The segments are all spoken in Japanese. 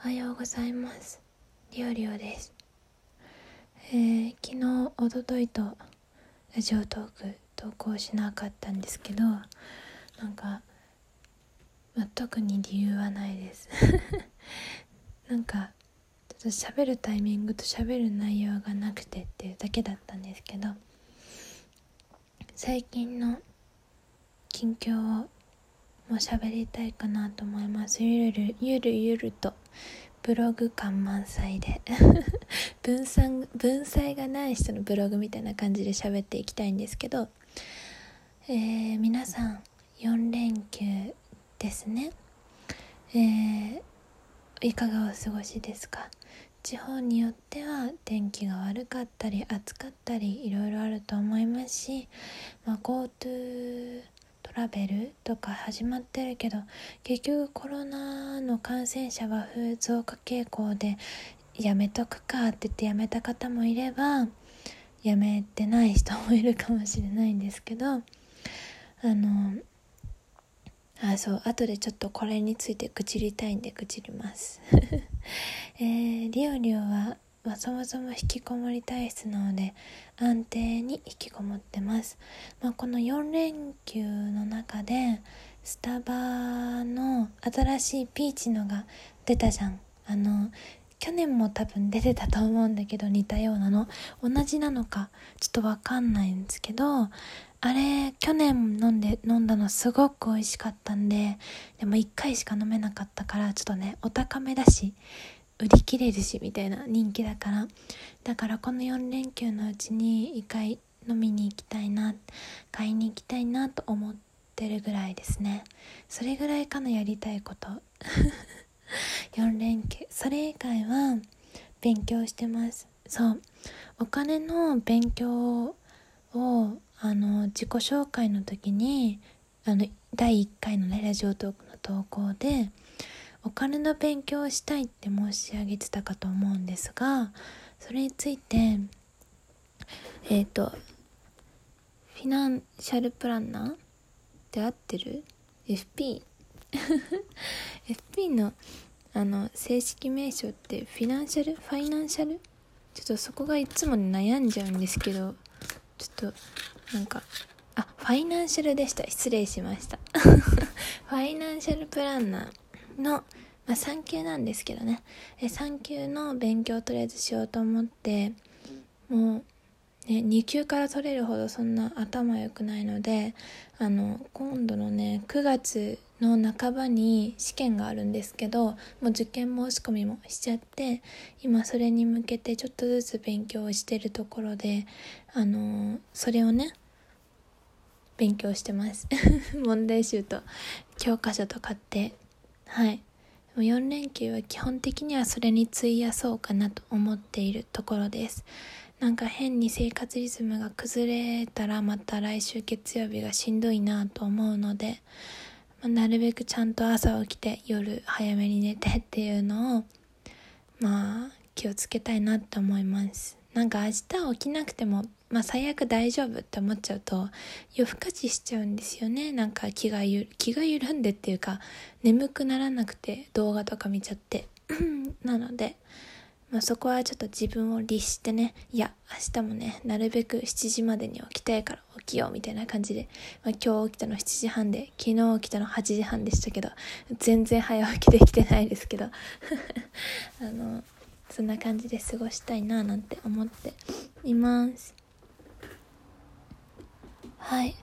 おはようございます。りょうりょうです。えー、昨日、おとといとラジオトーク投稿しなかったんですけど、なんか、ま、特に理由はないです。なんか、ちょっと喋るタイミングと喋る内容がなくてっていうだけだったんですけど、最近の近況をもう喋りたいかなと思いますゆるゆるゆるとブログ感満載で。分散文才がない人のブログみたいな感じで喋っていきたいんですけど、えー、皆さん4連休ですね、えー、いかがお過ごしですか？地方によっては天気が悪かったり暑かったりいろいろあると思いますし、まあ、GoTo ラベルとか始まってるけど結局コロナの感染者は増加傾向でやめとくかって言ってやめた方もいればやめてない人もいるかもしれないんですけどあのあそう後でちょっとこれについて愚痴りたいんで愚痴ります。えー、リオリオはまあ、そもそも引きこもり体質なので安定に引きこもってます、まあ、この4連休の中でスタバの新しいピーチのが出たじゃん。あの去年も多分出てたと思うんだけど似たようなの。同じなのかちょっとわかんないんですけどあれ去年飲んで飲んだのすごく美味しかったんででも1回しか飲めなかったからちょっとねお高めだし売り切れるしみたいな人気だから。だからこの4連休のうちに1回飲みに行きたいな買いに行きたいなと思ってるぐらいですね。それぐらいかのやりたいこと。4連休。それ以外は勉強してます。そう。お金の勉強をあの自己紹介の時にあの第1回のねラジオトークの投稿でお金の勉強をしたいって申し上げてたかと思うんですがそれについてえっ、ー、とフィナンシャルプランナーって合ってる ?FP FP のあの正式名称ってフィナンシャル？ファイナンシャル？ちょっとそこがいつも悩んじゃうんですけどちょっとなんかあファイナンシャルでした。失礼しました。ファイナンシャルプランナー。の、まあ、3級なんですけどね。え3級の勉強をとりあえずしようと思ってもうね、2級から取れるほどそんな頭良くないのであの今度のね9月の半ばに試験があるんですけどもう受験申し込みもしちゃって今それに向けてちょっとずつ勉強をしてるところであのそれをね勉強してます。問題集と教科書と買ってはい。4連休は基本的にはそれに費やそうかなと思っているところです。なんか変に生活リズムが崩れたらまた来週月曜日がしんどいなと思うので、まあ、なるべくちゃんと朝起きて夜早めに寝てっていうのをまあ気をつけたいなって思います。なんか明日起きなくてもまあ最悪大丈夫って思っちゃうと夜更かししちゃうんですよねなんか気がゆ気が緩んでっていうか眠くならなくて動画とか見ちゃって なのでまあ、そこはちょっと自分を律してね、いや、明日もね、なるべく7時までに起きたいから起きようみたいな感じで、まあ、今日起きたの7時半で、昨日起きたの8時半でしたけど、全然早起きできてないですけど、あの、そんな感じで過ごしたいななんて思っています。はい。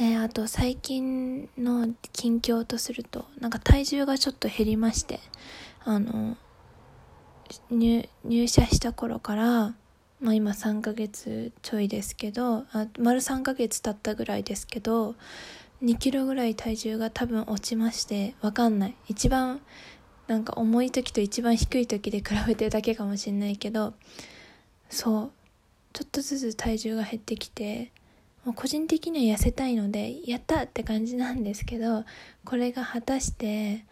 えー、あと最近の近況とすると、なんか体重がちょっと減りまして、あの、入社した頃から、まあ、今3ヶ月ちょいですけどあ丸3ヶ月経ったぐらいですけど2キロぐらい体重が多分落ちましてわかんない一番なんか重い時と一番低い時で比べてるだけかもしれないけどそうちょっとずつ体重が減ってきてもう個人的には痩せたいのでやったって感じなんですけどこれが果たして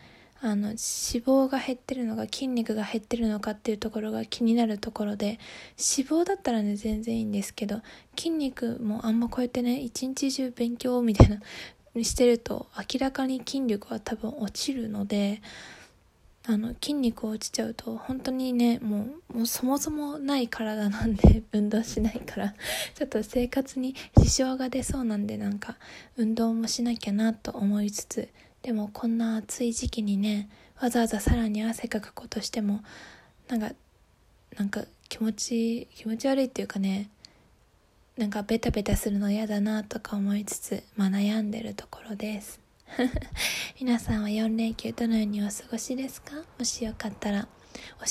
あの脂肪が減ってるのか筋肉が減ってるのかっていうところが気になるところで脂肪だったらね全然いいんですけど筋肉もあんまこうやってね一日中勉強みたいなしてると明らかに筋力は多分落ちるのであの筋肉落ちちゃうと本当にねもうもうそもそもない体なんで 運動しないから。ちょっと生活に支障が出そうなんでなんか運動もしなきゃなと思いつつ。でもこんな暑い時期にねわざわざさらに汗かくことしてもなんかなんか気持ち気持ち悪いっていうかねなんかベタベタするの嫌だなとか思いつつ、まあ、悩んでるところです。皆さんは4連休どのようにお過ごしですか？もしよかったら教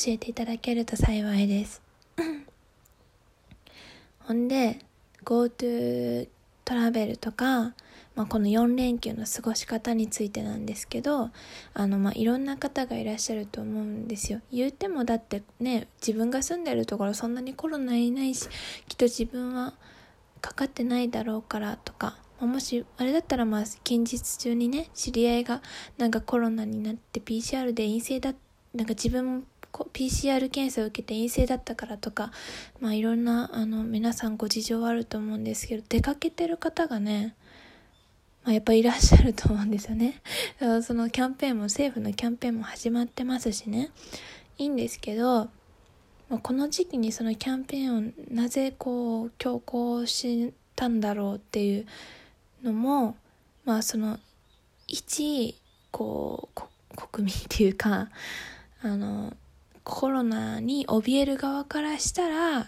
えていただけると幸いです。ほんで GoTo トラベルとか、まあ、この4連休の過ごし方についてなんですけどあの、まあ、いろんな方がいらっしゃると思うんですよ。言うてもだってね自分が住んでるところそんなにコロナいないしきっと自分はかかってないだろうからとかもしあれだったらまあ近日中にね知り合いがなんかコロナになって PCR で陰性だなんか自分も PCR 検査を受けて陰性だったからとかまあいろんなあの皆さんご事情あると思うんですけど出かけてる方がねまあ、やっぱいらっしゃると思うんですよね。そのキャンペーンも政府のキャンペーンも始まってますしねいいんですけどまあ、この時期にそのキャンペーンをなぜこう強行したんだろうっていうのもまあその一こう国民っていうかあのコロナに怯える側からしたら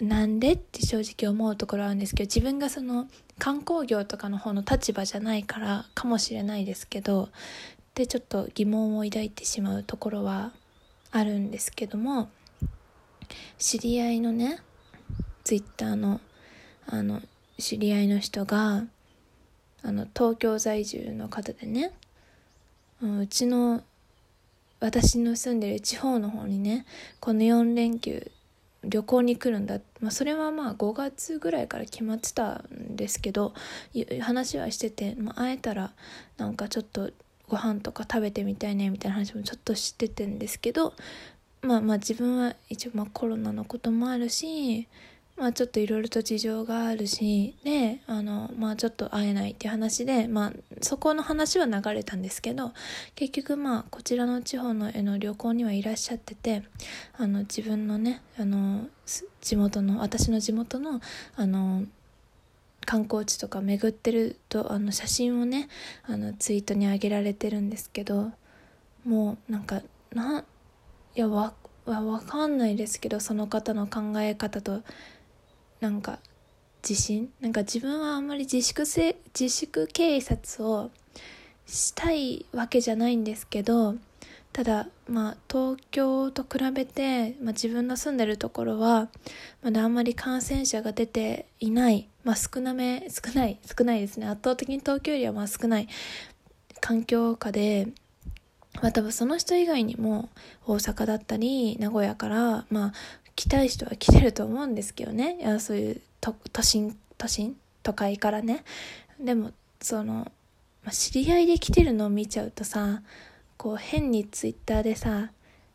なんでって正直思うところあるんですけど自分がその観光業とかの方の立場じゃないからかもしれないですけどでちょっと疑問を抱いてしまうところはあるんですけども知り合いのねツイッターのあの知り合いの人があの東京在住の方でねうちの私の住んでる地方の方にねこの4連休旅行に来るんだ、まあ、それはまあ5月ぐらいから決まってたんですけど話はしてて、まあ、会えたらなんかちょっとご飯とか食べてみたいねみたいな話もちょっと知っててんですけどまあまあ自分は一応まあコロナのこともあるし、まあちょっといろいろと事情があるし、で、あの、まあちょっと会えないっていう話で、まあそこの話は流れたんですけど、結局まあこちらの地方のへの旅行にはいらっしゃってて、あの自分のね、あの、地元の、私の地元の、あの、観光地とか巡ってるとあの写真をねあのツイートに上げられてるんですけどもうなんかないやわわかんないですけどその方の考え方となんか自信？なんか自分はあんまり自粛せ自粛警察をしたいわけじゃないんですけどただまあ東京と比べて、まあ、自分の住んでるところはまだあんまり感染者が出ていない。まあ少なめ少ない少ないですね。圧倒的に東京よりはまあ少ない。環境下でまあ多分その人以外にも大阪だったり名古屋からまあ来たい人は来てると思うんですけどね。いやそういう都心都心？都会からね。でもその、まあ、知り合いで来てるのを見ちゃうとさこう変にツイッターでさ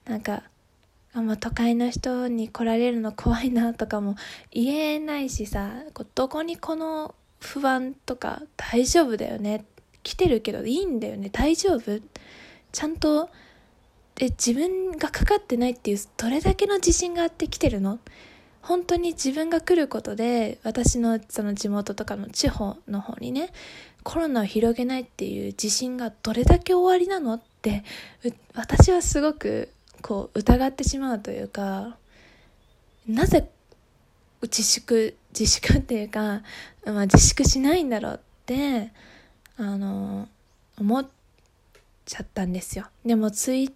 なんかあまあ、都会の人に来られるの怖いなとかも 言えないしさどこにこの不安とか大丈夫だよね？来てるけどいいんだよね？大丈夫？ちゃんとで自分がかかってないっていうどれだけの自信があってきてるの？本当に自分が来ることで私のその地元とかの地方の方にねコロナを広げないっていう自信がどれだけ終わりなのって私はすごくこう疑ってしまうというかなぜ自粛自粛っていうか、まあ、自粛しないんだろうってあの思っちゃったんですよ。でもツイー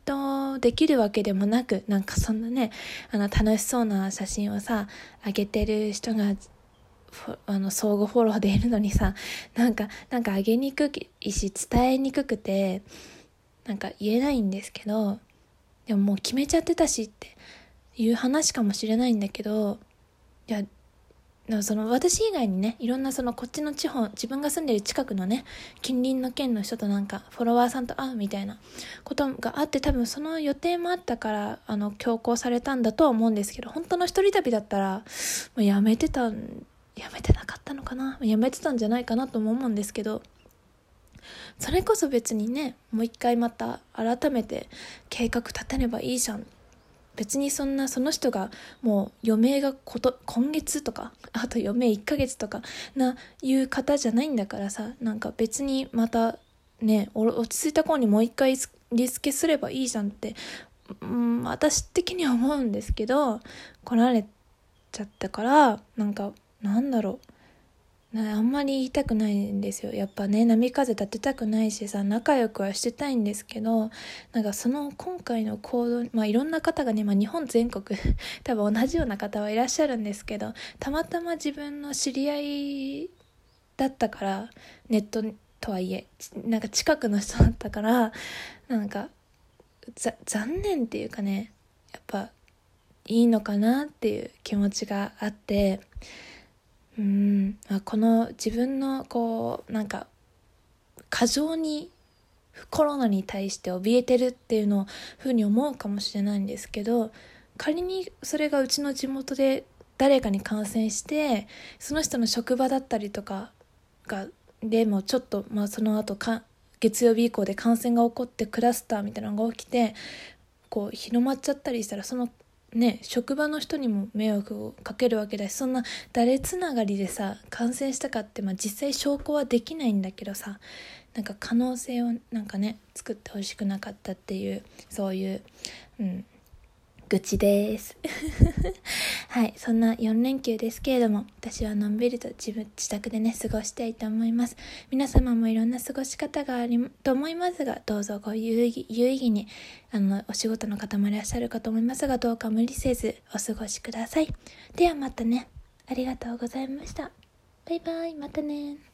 トできるわけでもなく、なんかそんなね、あの楽しそうな写真をさ、上げてる人が、あの、相互フォローでいるのにさ、なんか、なんか上げにくいし、伝えにくくて、なんか言えないんですけど、でももう決めちゃってたしっていう話かもしれないんだけど、いや、その私以外にねいろんなそのこっちの地方自分が住んでる近くのね近隣の県の人となんかフォロワーさんと会うみたいなことがあって多分その予定もあったからあの強行されたんだとは思うんですけど本当の一人旅だったら、まあ、やめてたやめてなかったのかな？やめてたんじゃないかなとも思うんですけどそれこそ別にねもう一回また改めて計画立てればいいじゃん別にそんなその人がもう余命がこと今月とかあと余命1ヶ月とかないう方じゃないんだからさなんか別にまたね落ち着いた頃にもう一回リスケすればいいじゃんって、うん、私的には思うんですけど来られちゃったからなんかなんだろう。あんまり言いたくないんですよ。やっぱね波風立てたくないしさ仲良くはしてたいんですけどなんかその今回の行動まあいろんな方がね、まあ、日本全国 多分同じような方はいらっしゃるんですけどたまたま自分の知り合いだったからネットとはいえなんか近くの人だったからなんか残念っていうかねやっぱいいのかなっていう気持ちがあってうん。この自分のこうなんか過剰にコロナに対して怯えてるっていうのをふうに思うかもしれないんですけど仮にそれがうちの地元で誰かに感染してその人の職場だったりとかがでもちょっと、まあ、その後か月曜日以降で感染が起こってクラスターみたいなのが起きてこう広まっちゃったりしたらそのね職場の人にも迷惑をかけるわけだしそんな誰つながりでさ感染したかって、まあ、実際証拠はできないんだけどさなんか可能性をなんかね作ってほしくなかったっていうそういう、うん、愚痴です。はいそんな4連休ですけれども私はのんびりと自分自宅でね過ごしたいと思います。皆様もいろんな過ごし方があると思いますがどうぞご有意義有意義にあのお仕事の方もいらっしゃるかと思いますがどうか無理せずお過ごしください。ではまたね。ありがとうございました。バイバイ。またね。